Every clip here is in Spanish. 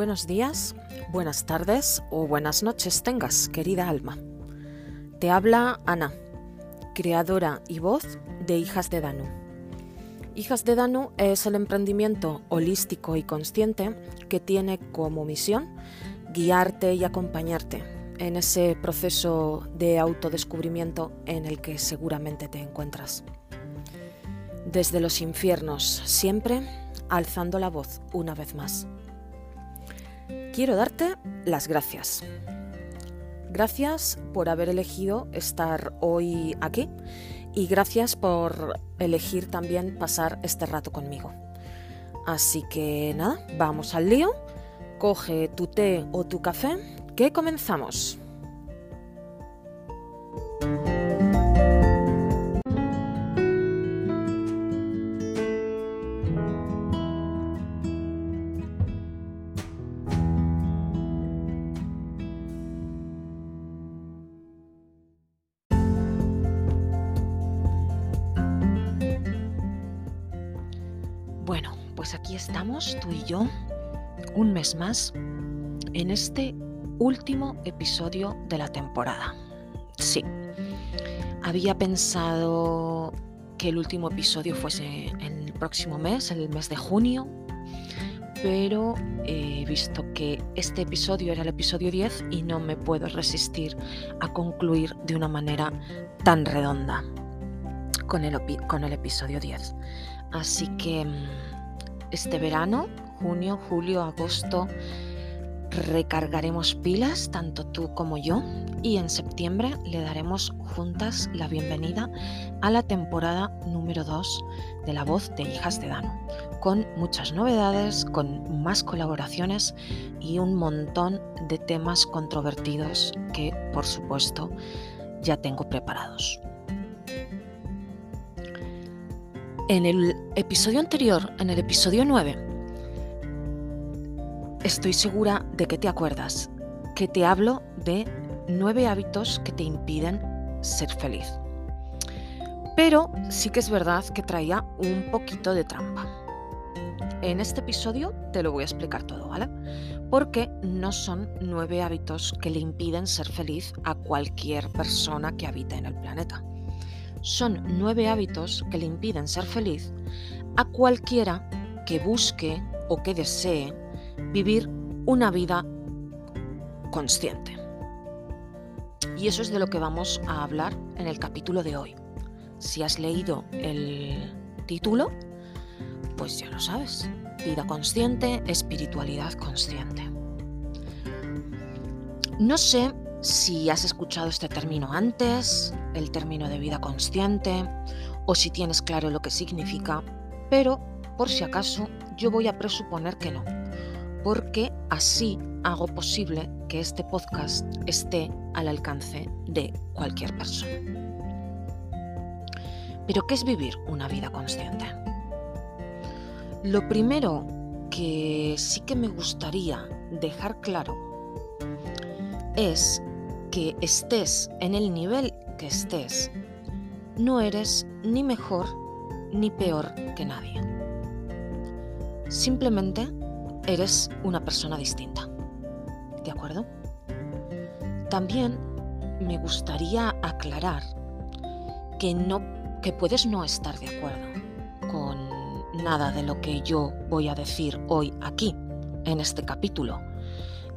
Buenos días, buenas tardes o buenas noches tengas, querida alma. Te habla Ana, creadora y voz de Hijas de Danu. Hijas de Danu es el emprendimiento holístico y consciente que tiene como misión guiarte y acompañarte en ese proceso de autodescubrimiento en el que seguramente te encuentras. Desde los infiernos, siempre alzando la voz una vez más. Quiero darte las gracias. Gracias por haber elegido estar hoy aquí y gracias por elegir también pasar este rato conmigo. Así que nada, vamos al lío. Coge tu té o tu café, que comenzamos. Un mes más, en este último episodio de la temporada. Sí, había pensado que el último episodio fuese en el próximo mes, el mes de junio, pero he visto que este episodio era el episodio 10 y no me puedo resistir a concluir de una manera tan redonda con el, con el episodio 10. Así que mm, este verano, junio, julio, agosto, recargaremos pilas, tanto tú como yo, y en septiembre le daremos juntas la bienvenida a la temporada número 2 de La Voz de Hijas de Dano, con muchas novedades, con más colaboraciones y un montón de temas controvertidos que, por supuesto, ya tengo preparados. En el episodio anterior, en el episodio 9, estoy segura de que te acuerdas que te hablo de nueve hábitos que te impiden ser feliz. Pero sí que es verdad que traía un poquito de trampa. En este episodio te lo voy a explicar todo, ¿vale? Porque no son nueve hábitos que le impiden ser feliz a cualquier persona que habite en el planeta son nueve hábitos que le impiden ser feliz a cualquiera que busque o que desee vivir una vida consciente. Y eso es de lo que vamos a hablar en el capítulo de hoy. Si has leído el título, pues ya lo sabes. Vida consciente, espiritualidad consciente. No sé si has escuchado este término antes, el término de vida consciente, o si tienes claro lo que significa, pero por si acaso yo voy a presuponer que no, porque así hago posible que este podcast esté al alcance de cualquier persona. Pero ¿qué es vivir una vida consciente? Lo primero que sí que me gustaría dejar claro es que estés en el nivel que estés, no eres ni mejor ni peor que nadie. Simplemente eres una persona distinta. ¿De acuerdo? También me gustaría aclarar que no que puedes no estar de acuerdo con nada de lo que yo voy a decir hoy aquí en este capítulo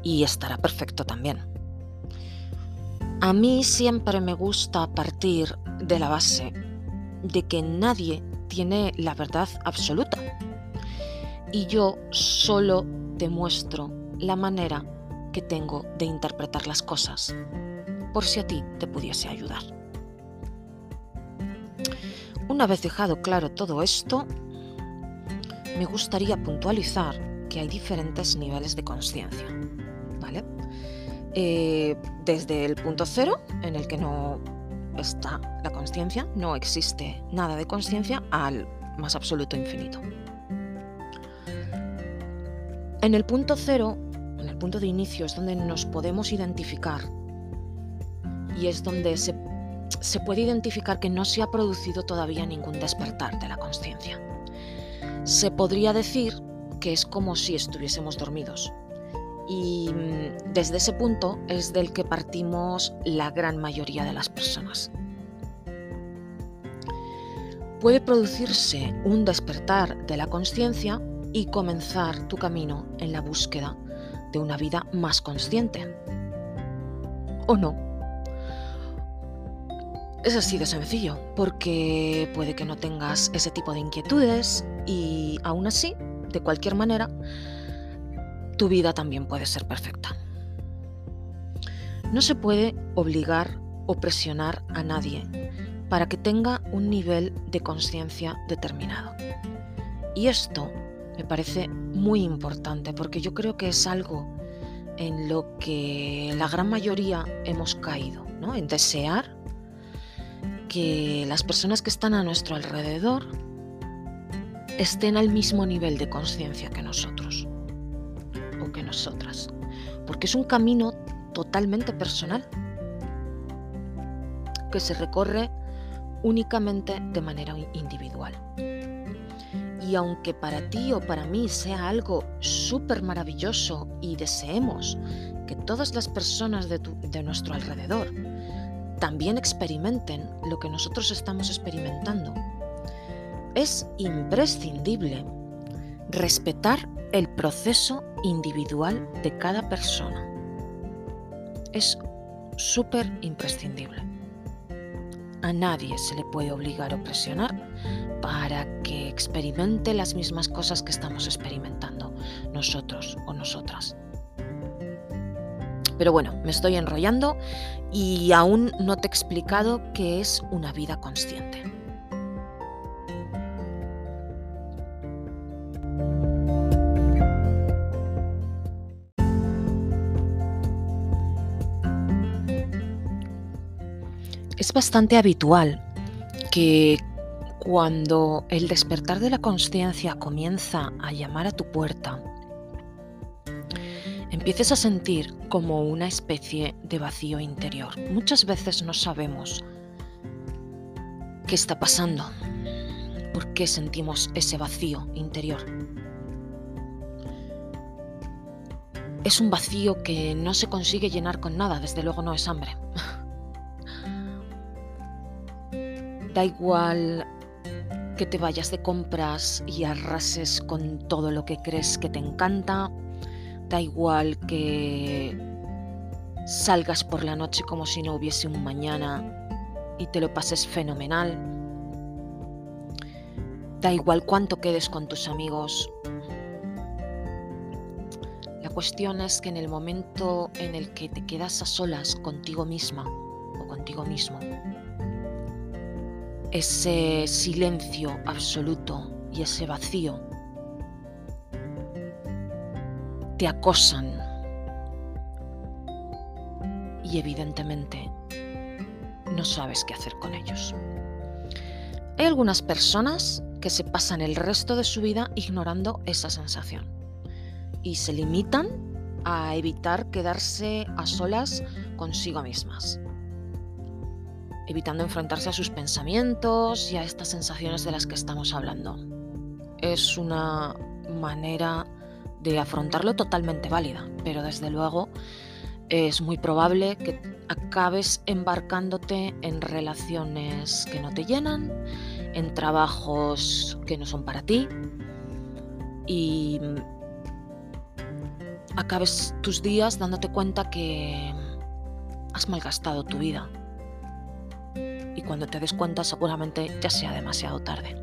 y estará perfecto también. A mí siempre me gusta partir de la base de que nadie tiene la verdad absoluta. Y yo solo te muestro la manera que tengo de interpretar las cosas, por si a ti te pudiese ayudar. Una vez dejado claro todo esto, me gustaría puntualizar que hay diferentes niveles de conciencia. ¿Vale? Eh, desde el punto cero, en el que no está la conciencia, no existe nada de conciencia, al más absoluto infinito. En el punto cero, en el punto de inicio, es donde nos podemos identificar y es donde se, puede identificar que no se ha producido todavía ningún despertar de la conciencia. Se podría decir que es como si estuviésemos dormidos. Y mm, desde ese punto es del que partimos la gran mayoría de las personas. Puede producirse un despertar de la conciencia y comenzar tu camino en la búsqueda de una vida más consciente. ¿O no? Es así de sencillo, porque puede que no tengas ese tipo de inquietudes y aún así, de cualquier manera, tu vida también puede ser perfecta. No se puede obligar o presionar a nadie para que tenga un nivel de conciencia determinado. Y esto me parece muy importante porque yo creo que es algo en lo que la gran mayoría hemos caído, ¿no? en desear que las personas que están a nuestro alrededor estén al mismo nivel de conciencia que nosotros o que nosotras, porque es un camino totalmente personal que se recorre únicamente de manera individual. Y aunque para ti o para mí sea algo súper maravilloso y deseemos que todas las personas de, de nuestro alrededor también experimenten lo que nosotros estamos experimentando, es imprescindible respetar el proceso individual de cada persona. Es súper imprescindible. A nadie se le puede obligar o presionar para que experimente las mismas cosas que estamos experimentando nosotros o nosotras. Pero bueno, me estoy enrollando y aún no te he explicado qué es una vida consciente. Es bastante habitual que cuando el despertar de la conciencia comienza a llamar a tu puerta, empieces a sentir como una especie de vacío interior. Muchas veces no sabemos qué está pasando, por qué sentimos ese vacío interior. Es un vacío que no se consigue llenar con nada, desde luego no es hambre. da igual que te vayas de compras y arrases con todo lo que crees que te encanta. Da igual que salgas por la noche como si no hubiese un mañana y te lo pases fenomenal. Da igual cuánto quedes con tus amigos. La cuestión es que en el momento en el que te quedas a solas contigo misma o contigo mismo, ese silencio absoluto y ese vacío. Te acosan. Y evidentemente no sabes qué hacer con ellos. Hay algunas personas que se pasan el resto de su vida ignorando esa sensación. Y se limitan a evitar quedarse a solas consigo mismas evitando enfrentarse a sus pensamientos y a estas sensaciones de las que estamos hablando. Es una manera de afrontarlo totalmente válida, pero desde luego es muy probable que acabes embarcándote en relaciones que no te llenan, en trabajos que no son para ti y acabes tus días dándote cuenta que has malgastado tu vida y cuando te des cuenta seguramente ya sea demasiado tarde.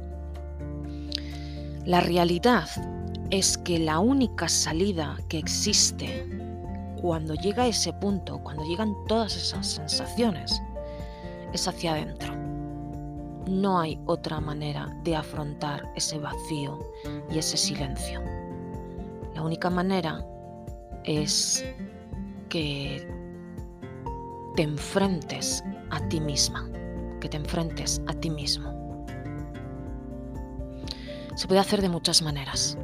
La realidad es que la única salida que existe cuando llega a ese punto, cuando llegan todas esas sensaciones, es hacia adentro. No hay otra manera de afrontar ese vacío y ese silencio. La única manera es que te enfrentes a ti misma que te enfrentes a ti mismo. Se puede hacer de muchas maneras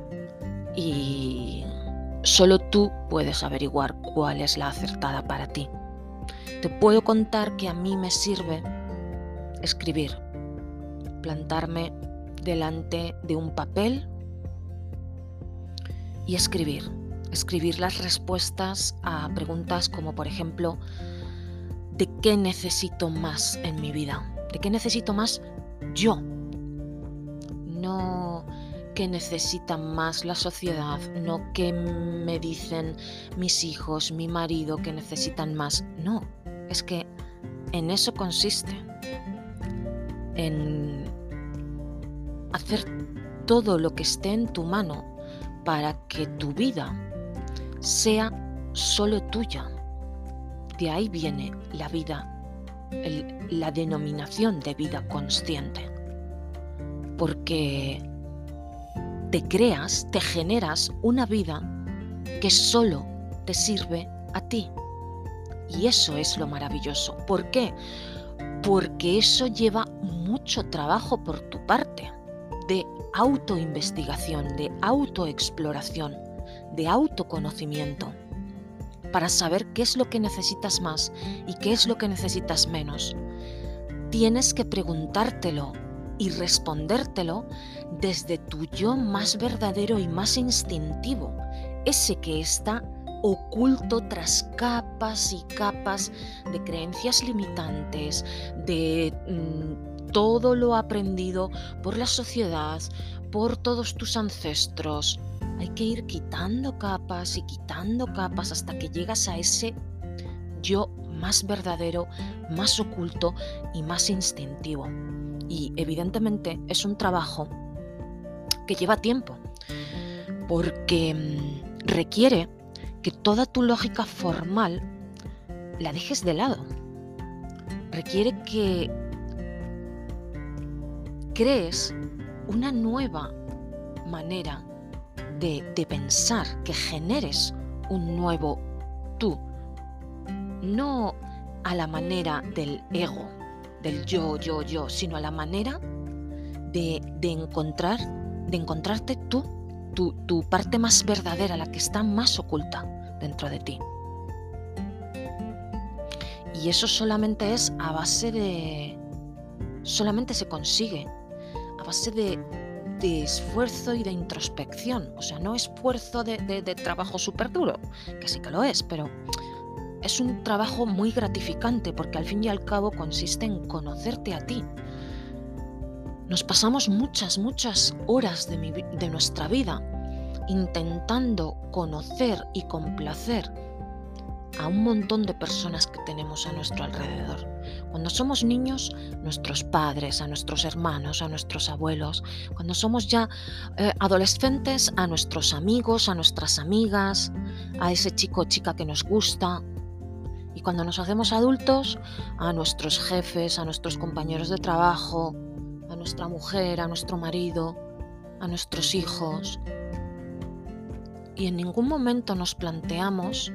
y solo tú puedes averiguar cuál es la acertada para ti. Te puedo contar que a mí me sirve escribir, plantarme delante de un papel y escribir. Escribir las respuestas a preguntas como por ejemplo, ¿de qué necesito más en mi vida? ¿De qué necesito más yo? No qué necesita más la sociedad, no qué me dicen mis hijos, mi marido que necesitan más. No, es que en eso consiste, en hacer todo lo que esté en tu mano para que tu vida sea solo tuya. De ahí viene la vida, la denominación de vida consciente. Porque te creas, te generas una vida que solo te sirve a ti. Y eso es lo maravilloso. ¿Por qué? Porque eso lleva mucho trabajo por tu parte, de autoinvestigación, de autoexploración, de autoconocimiento, para saber qué es lo que necesitas más y qué es lo que necesitas menos. Tienes que preguntártelo y respondértelo desde tu yo más verdadero y más instintivo, ese que está oculto tras capas y capas de creencias limitantes, de mm, todo lo aprendido por la sociedad, por todos tus ancestros. Hay que ir quitando capas y quitando capas hasta que llegas a ese yo más verdadero, más oculto y más instintivo. Y evidentemente es un trabajo que lleva tiempo, porque mm, requiere que toda tu lógica formal la dejes de lado. Requiere que crees una nueva manera de, de, pensar, que generes un nuevo tú, no a la manera del ego, del yo, yo, yo, sino a la manera de, de encontrar, de encontrarte tú, tu, tu parte más verdadera, la que está más oculta dentro de ti. Y eso solamente es a base de... solamente se consigue a base de, de esfuerzo y de introspección. O sea, no esfuerzo de, trabajo súper duro, que sí que lo es, pero es un trabajo muy gratificante porque al fin y al cabo consiste en conocerte a ti. Nos pasamos muchas, muchas horas de nuestra vida intentando conocer y complacer a un montón de personas que tenemos a nuestro alrededor. Cuando somos niños, nuestros padres, a nuestros hermanos, a nuestros abuelos. Cuando somos ya eh, adolescentes, a nuestros amigos, a nuestras amigas, a ese chico o chica que nos gusta. Y cuando nos hacemos adultos, a nuestros jefes, a nuestros compañeros de trabajo, a nuestra mujer, a nuestro marido, a nuestros hijos, y en ningún momento nos planteamos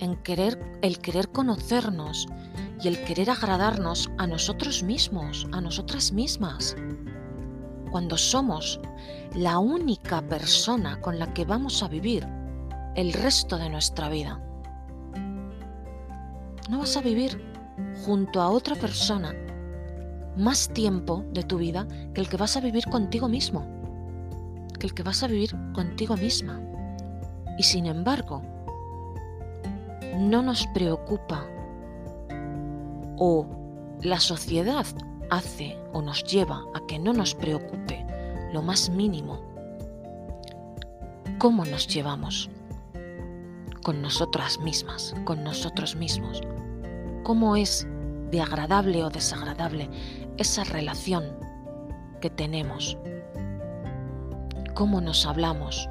en querer el querer conocernos y el querer agradarnos a nosotros mismos, a nosotras mismas. Cuando somos la única persona con la que vamos a vivir el resto de nuestra vida. No vas a vivir junto a otra persona más tiempo de tu vida que el que vas a vivir contigo mismo, que el que vas a vivir contigo misma. Y sin embargo, no nos preocupa o la sociedad hace o nos lleva a que no nos preocupe lo más mínimo. Cómo nos llevamos con nosotras mismas, con nosotros mismos, cómo es de agradable o desagradable esa relación que tenemos, cómo nos hablamos,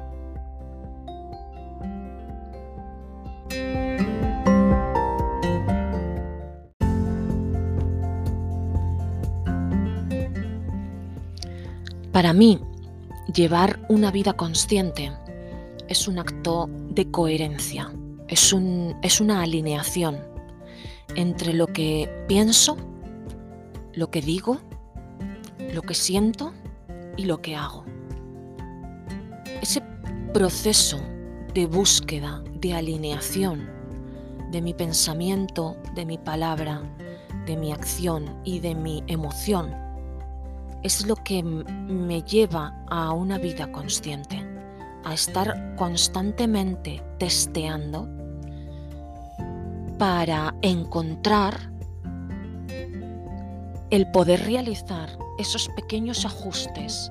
Para mí, llevar una vida consciente es un acto de coherencia, es, un, es una alineación entre lo que pienso, lo que digo, lo que siento y lo que hago. Ese proceso de búsqueda, de alineación de mi pensamiento, de mi palabra, de mi acción y de mi emoción es lo que me lleva a una vida consciente, a estar constantemente testeando para encontrar el poder realizar esos pequeños ajustes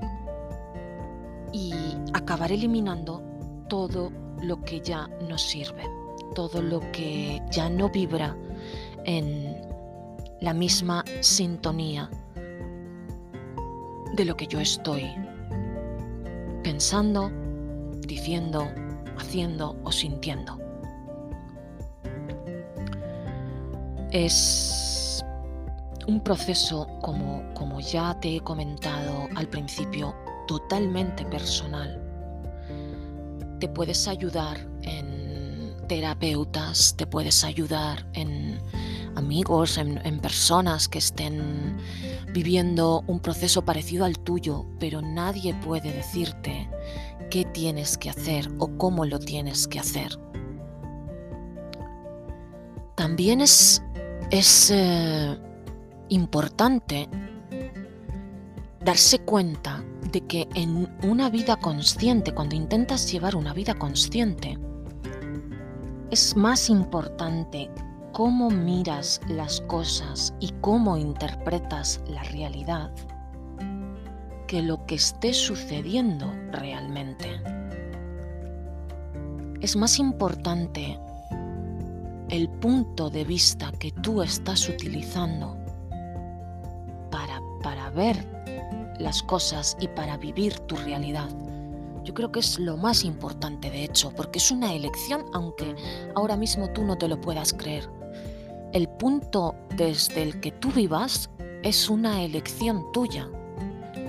y acabar eliminando todo lo que ya no sirve, todo lo que ya no vibra en la misma sintonía de lo que yo estoy pensando, diciendo, haciendo o sintiendo. Es un proceso, como, como ya te he comentado al principio, totalmente personal. Te puedes ayudar en terapeutas, te puedes ayudar en amigos, en, en, personas que estén viviendo un proceso parecido al tuyo, pero nadie puede decirte qué tienes que hacer o cómo lo tienes que hacer. También es, es eh, importante darse cuenta de que en una vida consciente, cuando intentas llevar una vida consciente, es más importante cómo miras las cosas y cómo interpretas la realidad que lo que esté sucediendo realmente. Es más importante el punto de vista que tú estás utilizando para, para ver las cosas y para vivir tu realidad. Yo creo que es lo más importante de hecho, porque es una elección aunque ahora mismo tú no te lo puedas creer. El punto desde el que tú vivas es una elección tuya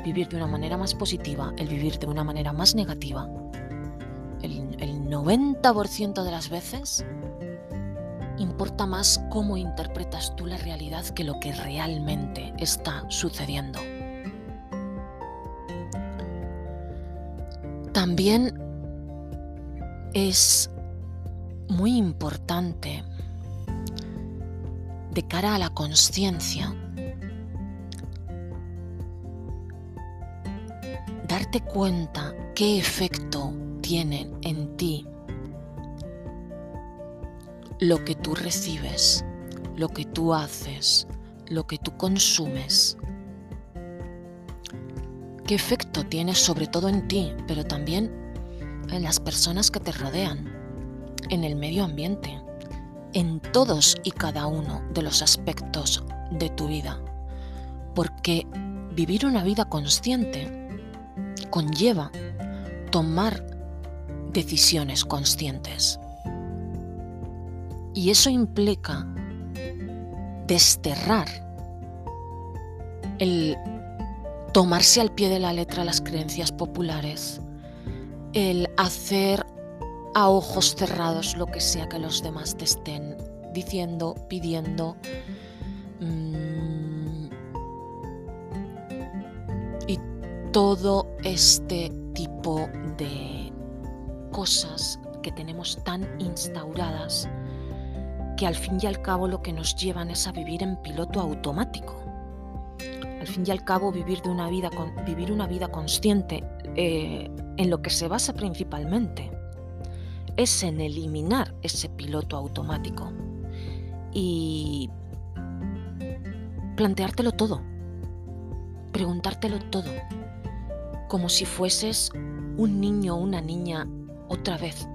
vivir de una manera más positiva, el vivir de una manera más negativa, el, 90% de las veces importa más cómo interpretas tú la realidad que lo que realmente está sucediendo. También es muy importante de cara a la conciencia darte cuenta qué efecto tiene en ti lo que tú recibes, lo que tú haces, lo que tú consumes. ¿Qué efecto tiene sobre todo en ti, pero también en las personas que te rodean, en el medio ambiente, en todos y cada uno de los aspectos de tu vida? Porque vivir una vida consciente conlleva tomar decisiones conscientes. Y eso implica desterrar el tomarse al pie de la letra las creencias populares, el hacer a ojos cerrados lo que sea que los demás te estén diciendo, pidiendo. Mm, y todo este tipo de cosas que tenemos tan instauradas que al fin y al cabo lo que nos llevan es a vivir en piloto automático. Al fin y al cabo vivir, de una, vida, vivir una vida consciente eh, en lo que se basa principalmente es en eliminar ese piloto automático y planteártelo todo, preguntártelo todo como si fueses un niño o una niña otra vez,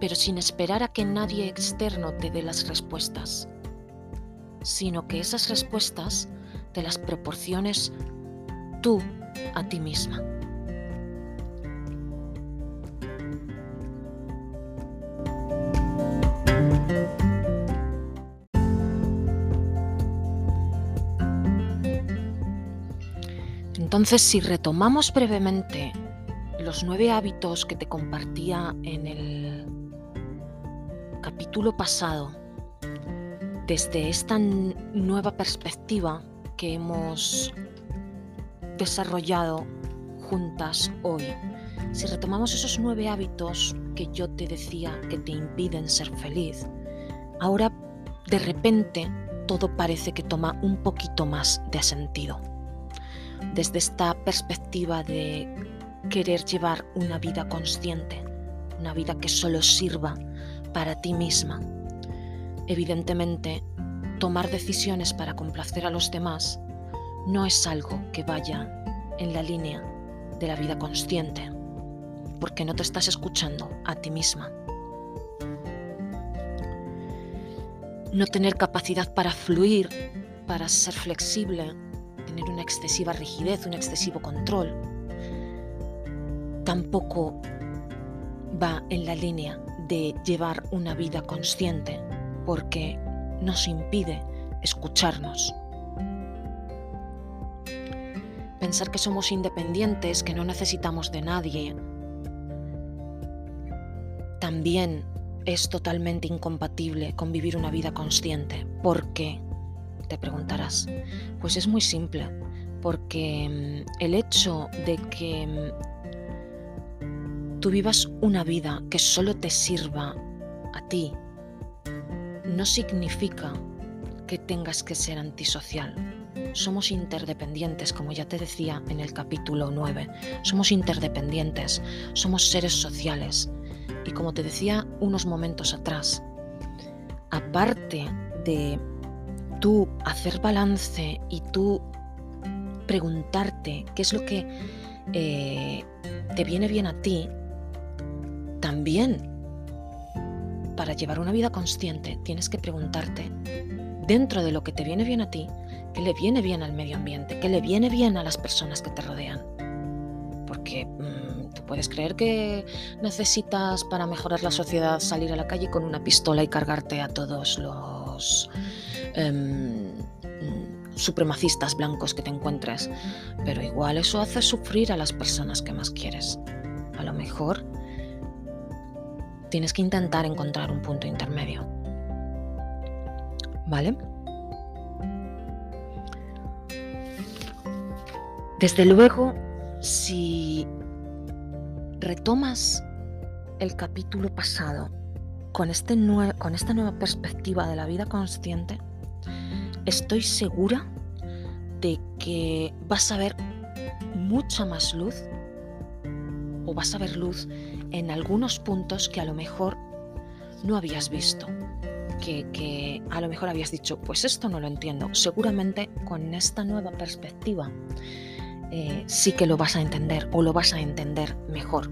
pero sin esperar a que nadie externo te dé las respuestas, sino que esas respuestas te las proporciones tú a ti misma. Entonces, si retomamos brevemente los nueve hábitos que te compartía en el capítulo pasado, desde esta nueva perspectiva que hemos desarrollado juntas hoy, si retomamos esos nueve hábitos que yo te decía que te impiden ser feliz, ahora de repente todo parece que toma un poquito más de sentido desde esta perspectiva de querer llevar una vida consciente, una vida que solo sirva para ti misma. Evidentemente, tomar decisiones para complacer a los demás no es algo que vaya en la línea de la vida consciente, porque no te estás escuchando a ti misma. No tener capacidad para fluir, para ser flexible, tener una excesiva rigidez, un excesivo control, tampoco va en la línea de llevar una vida consciente, porque nos impide escucharnos. Pensar que somos independientes, que no necesitamos de nadie, también es totalmente incompatible con vivir una vida consciente. ¿Por qué? Te preguntarás. Pues es muy simple, porque mm, el hecho de que mm, tú vivas una vida que solo te sirva a ti, no significa que tengas que ser antisocial. Somos interdependientes, como ya te decía en el capítulo 9. Somos interdependientes, somos seres sociales. Y como te decía unos momentos atrás, aparte de tú hacer balance y tú preguntarte qué es lo que eh, te viene bien a ti, también para llevar una vida consciente tienes que preguntarte, dentro de lo que te viene bien a ti, qué le viene bien al medio ambiente, qué le viene bien a las personas que te rodean. Porque mm, tú puedes creer que necesitas para mejorar la sociedad salir a la calle con una pistola y cargarte a todos los em, supremacistas blancos que te encuentres, pero igual eso hace sufrir a las personas que más quieres. A lo mejor tienes que intentar encontrar un punto intermedio. ¿Vale? Desde luego, si retomas el capítulo pasado con, este con esta nueva perspectiva de la vida consciente, estoy segura de que vas a ver mucha más luz o vas a ver luz en algunos puntos que a lo mejor no habías visto, que, a lo mejor habías dicho, pues esto no lo entiendo. Seguramente con esta nueva perspectiva eh, sí que lo vas a entender o lo vas a entender mejor.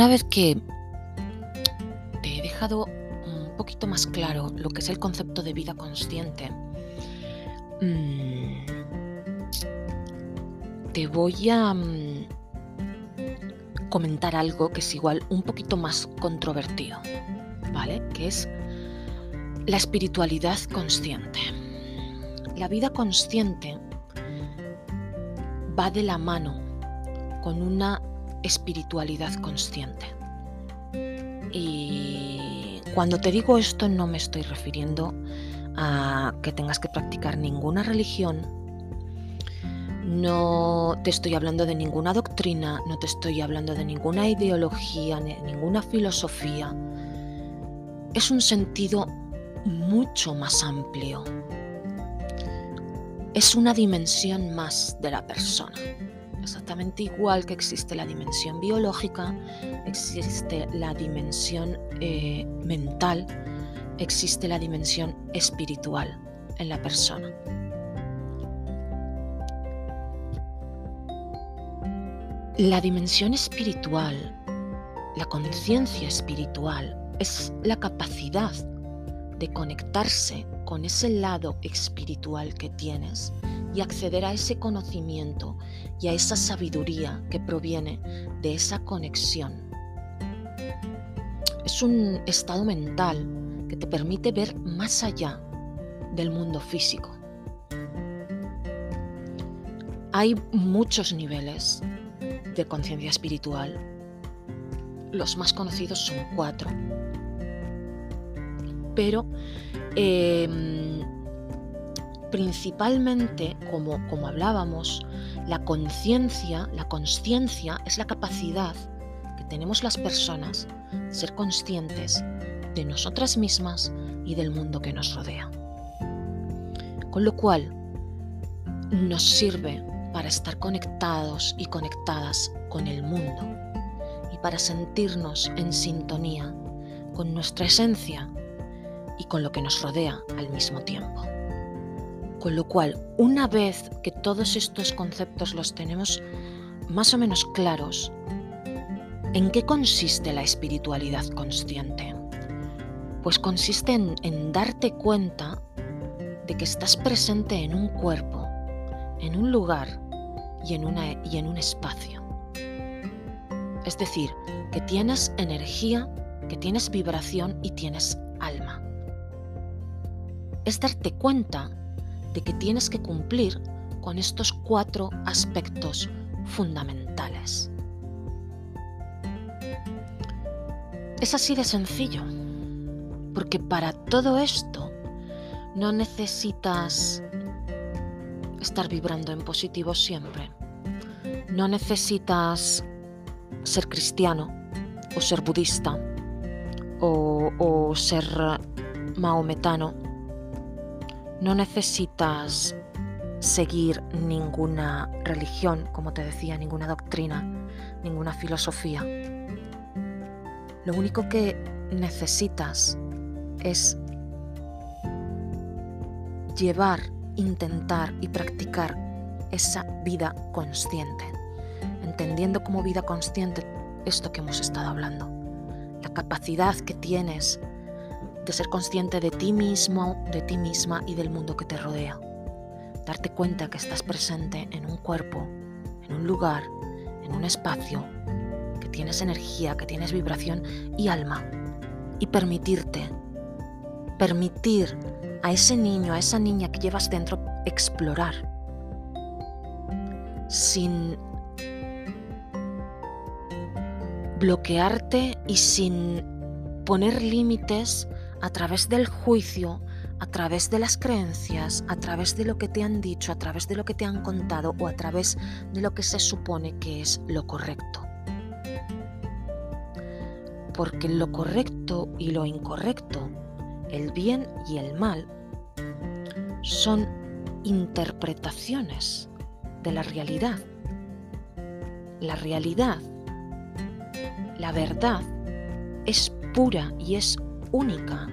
Una vez que te he dejado poquito más claro lo que es el concepto de vida consciente, mm, te voy a mm, comentar algo que es igual un poquito más controvertido, ¿vale? Que es la espiritualidad consciente. La vida consciente va de la mano con una espiritualidad consciente. Y cuando te digo esto no me estoy refiriendo a que tengas que practicar ninguna religión, no te estoy hablando de ninguna doctrina, no te estoy hablando de ninguna ideología, ninguna filosofía. Es un sentido mucho más amplio. Es una dimensión más de la persona. Exactamente igual que existe la dimensión biológica, existe la dimensión eh, mental, existe la dimensión espiritual en la persona. La dimensión espiritual, la conciencia espiritual, es la capacidad de conectarse con ese lado espiritual que tienes y acceder a ese conocimiento y a esa sabiduría que proviene de esa conexión. Es un estado mental que te permite ver más allá del mundo físico. Hay muchos niveles de conciencia espiritual. Los más conocidos son cuatro. Pero em, principalmente, como, como hablábamos, la conciencia, la conciencia es la capacidad que tenemos las personas de ser conscientes de nosotras mismas y del mundo que nos rodea. Con lo cual, nos sirve para estar conectados y conectadas con el mundo y para sentirnos en sintonía con nuestra esencia y con lo que nos rodea al mismo tiempo. Con lo cual, una vez que todos estos conceptos los tenemos más o menos claros, ¿en qué consiste la espiritualidad consciente? Pues consiste en, darte cuenta de que estás presente en un cuerpo, en un lugar y en, una, y en un espacio. Es decir, que tienes energía, que tienes vibración y tienes alma. Es darte cuenta de que tienes que cumplir con estos cuatro aspectos fundamentales. Es así de sencillo, porque para todo esto no necesitas estar vibrando en positivo siempre. No necesitas ser cristiano o ser budista o, ser maometano. No necesitas seguir ninguna religión, como te decía, ninguna doctrina, ninguna filosofía. Lo único que necesitas es llevar, intentar y practicar esa vida consciente, entendiendo como vida consciente esto que hemos estado hablando, la capacidad que tienes de ser consciente de ti mismo, de ti misma y del mundo que te rodea darte cuenta que estás presente en un cuerpo, en un lugar, en un espacio, que tienes energía, que tienes vibración y alma. Y permitirte, permitir a ese niño, a esa niña que llevas dentro explorar sin bloquearte y sin poner límites a través del juicio, a través de las creencias, a través de lo que te han dicho, a través de lo que te han contado o a través de lo que se supone que es lo correcto. Porque lo correcto y lo incorrecto, el bien y el mal, son interpretaciones de la realidad. La realidad, la verdad, es pura y es única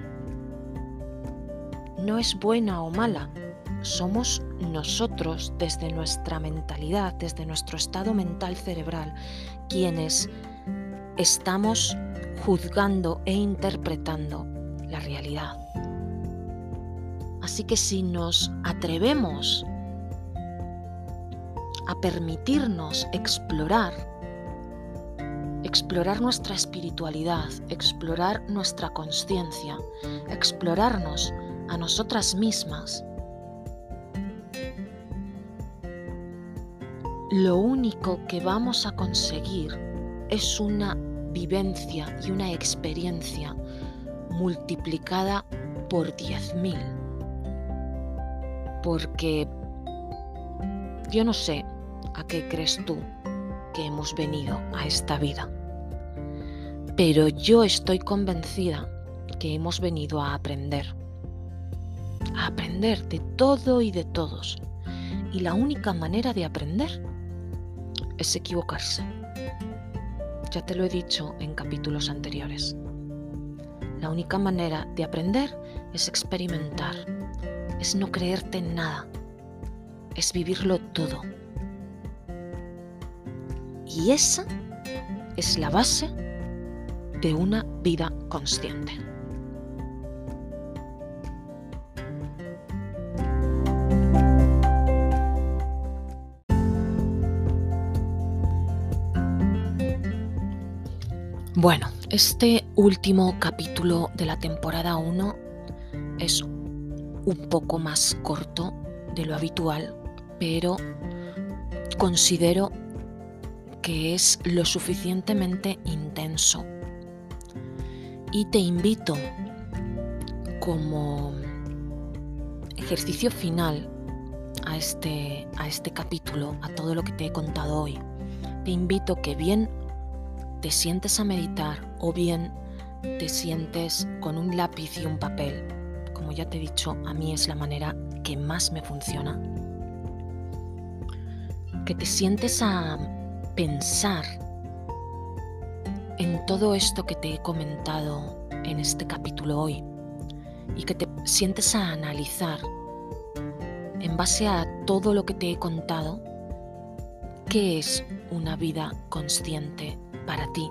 no es buena o mala, somos nosotros desde nuestra mentalidad, desde nuestro estado mental cerebral, quienes estamos juzgando e interpretando la realidad. Así que si nos atrevemos a permitirnos explorar, explorar nuestra espiritualidad, explorar nuestra conciencia, explorarnos a nosotras mismas, lo único que vamos a conseguir es una vivencia y una experiencia multiplicada por 10.000. Porque yo no sé a qué crees tú que hemos venido a esta vida, pero yo estoy convencida que hemos venido a aprender a aprender de todo y de todos. Y la única manera de aprender es equivocarse. Ya te lo he dicho en capítulos anteriores. La única manera de aprender es experimentar, es no creerte en nada, es vivirlo todo. Y esa es la base de una vida consciente. Bueno, este último capítulo de la temporada 1 es un poco más corto de lo habitual, pero considero que es lo suficientemente intenso. Y te invito como ejercicio final a este, a este capítulo, a todo lo que te he contado hoy, te invito que bien te sientes a meditar o bien te sientes con un lápiz y un papel. Como ya te he dicho, a mí es la manera que más me funciona. Que te sientes a pensar en todo esto que te he comentado en este capítulo hoy y que te sientes a analizar en base a todo lo que te he contado qué es una vida consciente para ti,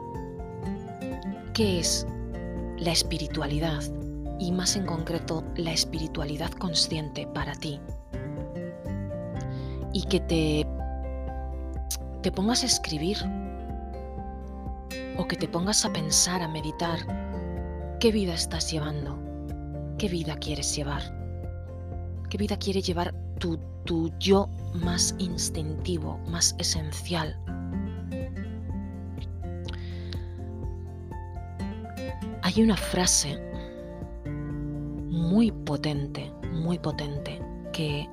qué es la espiritualidad y más en concreto la espiritualidad consciente para ti. Y que te, te pongas a escribir o que te pongas a pensar, a meditar qué vida estás llevando, qué vida quieres llevar, qué vida quiere llevar tu, tu yo más instintivo, más esencial. Hay una frase muy potente, muy potente, que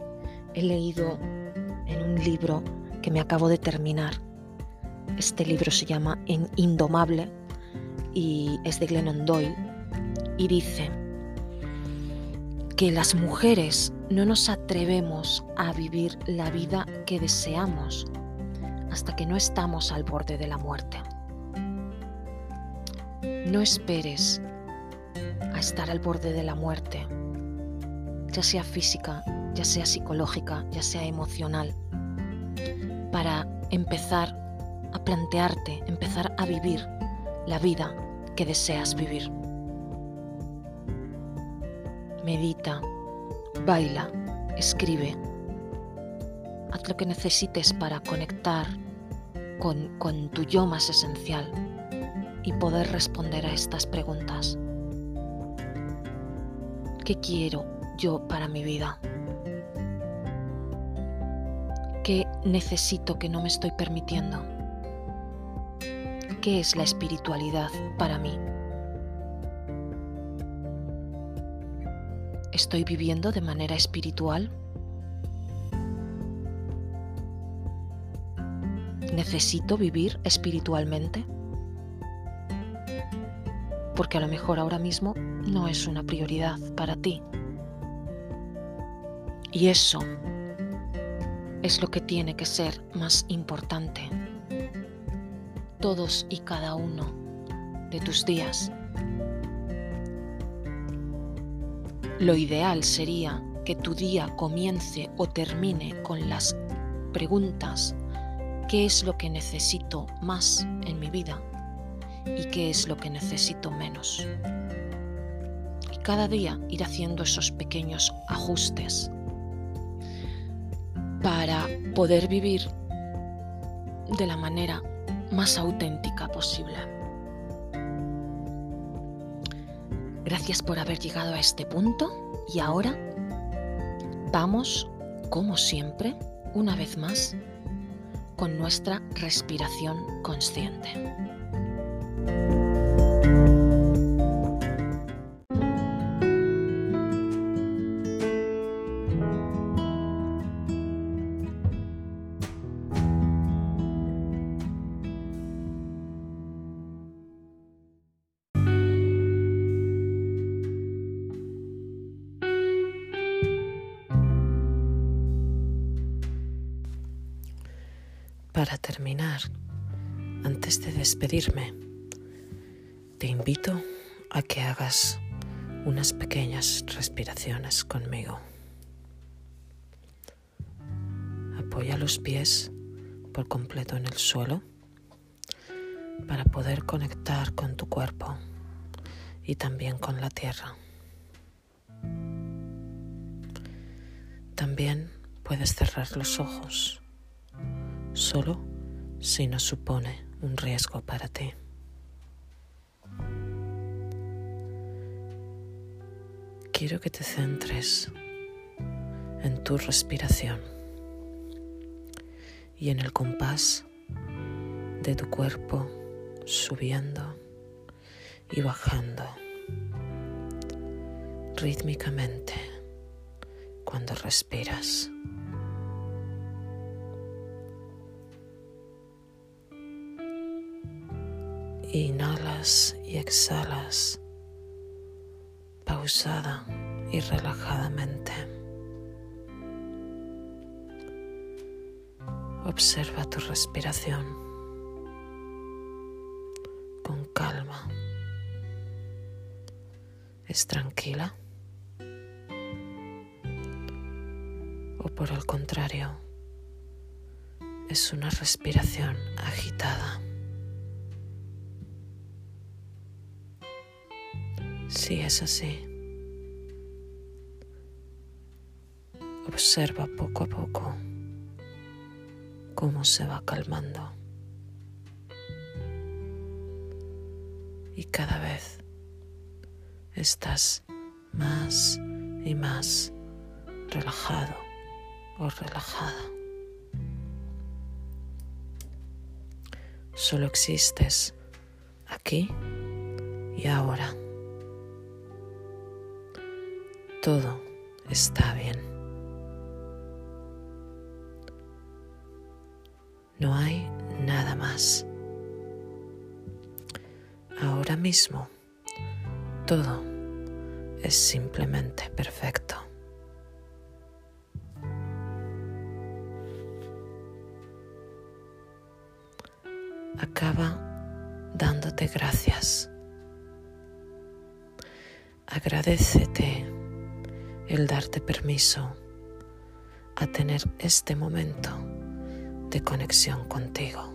he leído en un libro que me acabo de terminar este libro se llama En Indomable y es de Glennon Doyle y dice que las mujeres no nos atrevemos a vivir la vida que deseamos hasta que no estamos al borde de la muerte. No esperes a estar al borde de la muerte, ya sea física, ya sea psicológica, ya sea emocional, para empezar plantearte empezar a vivir la vida que deseas vivir. Medita, baila, escribe. Haz lo que necesites para conectar con, tu yo más esencial y poder responder a estas preguntas. ¿Qué quiero yo para mi vida? ¿Qué necesito que no me estoy permitiendo? Qué es la espiritualidad para mí. ¿Estoy viviendo de manera espiritual? ¿Necesito vivir espiritualmente? Porque a lo mejor ahora mismo no es una prioridad para ti. Y eso es lo que tiene que ser más importante todos y cada uno de tus días. Lo ideal sería que tu día comience o termine con las preguntas ¿qué es lo que necesito más en mi vida? ¿Y qué es lo que necesito menos? Y cada día ir haciendo esos pequeños ajustes para poder vivir de la manera más auténtica posible. Gracias por haber llegado a este punto y ahora vamos, como siempre, una vez más, con nuestra respiración consciente. Para terminar, antes de despedirme, te invito a que hagas unas pequeñas respiraciones conmigo. Apoya los pies por completo en el suelo para poder conectar con tu cuerpo y también con la tierra. También puedes cerrar los ojos solo si no supone un riesgo para ti. Quiero que te centres en tu respiración y en el compás de tu cuerpo subiendo y bajando rítmicamente cuando respiras. Inhalas y exhalas pausada y relajadamente. Observa tu respiración con calma. ¿Es tranquila? ¿O por el contrario, es una respiración agitada? Si es así, observa poco a poco cómo se va calmando. Y cada vez estás más y más relajado o relajada. Solo existes aquí y ahora. Todo está bien. No hay nada más. Ahora mismo, todo es simplemente perfecto. Acaba dándote gracias. Agradecete el darte permiso a tener este momento de conexión contigo.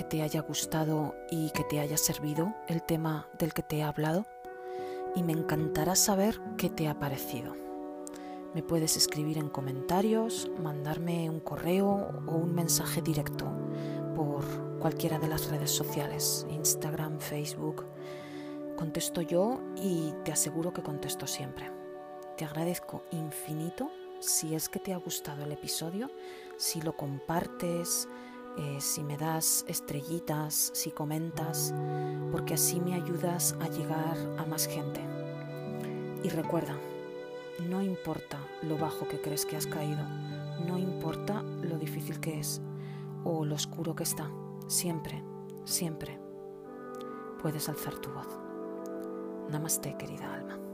Que te haya gustado y que te haya servido el tema del que te he hablado y me encantará saber qué te ha parecido. Me puedes escribir en comentarios, mandarme un correo o un mensaje directo por cualquiera de las redes sociales, Instagram, Facebook. Contesto yo y te aseguro que contesto siempre. Te agradezco infinito si es que te ha gustado el episodio, si lo compartes, eh, si me das estrellitas, si comentas, porque así me ayudas a llegar a más gente. Y recuerda, no importa lo bajo que crees que has caído, no importa lo difícil que es o lo oscuro que está, siempre, siempre puedes alzar tu voz. Namaste, querida alma.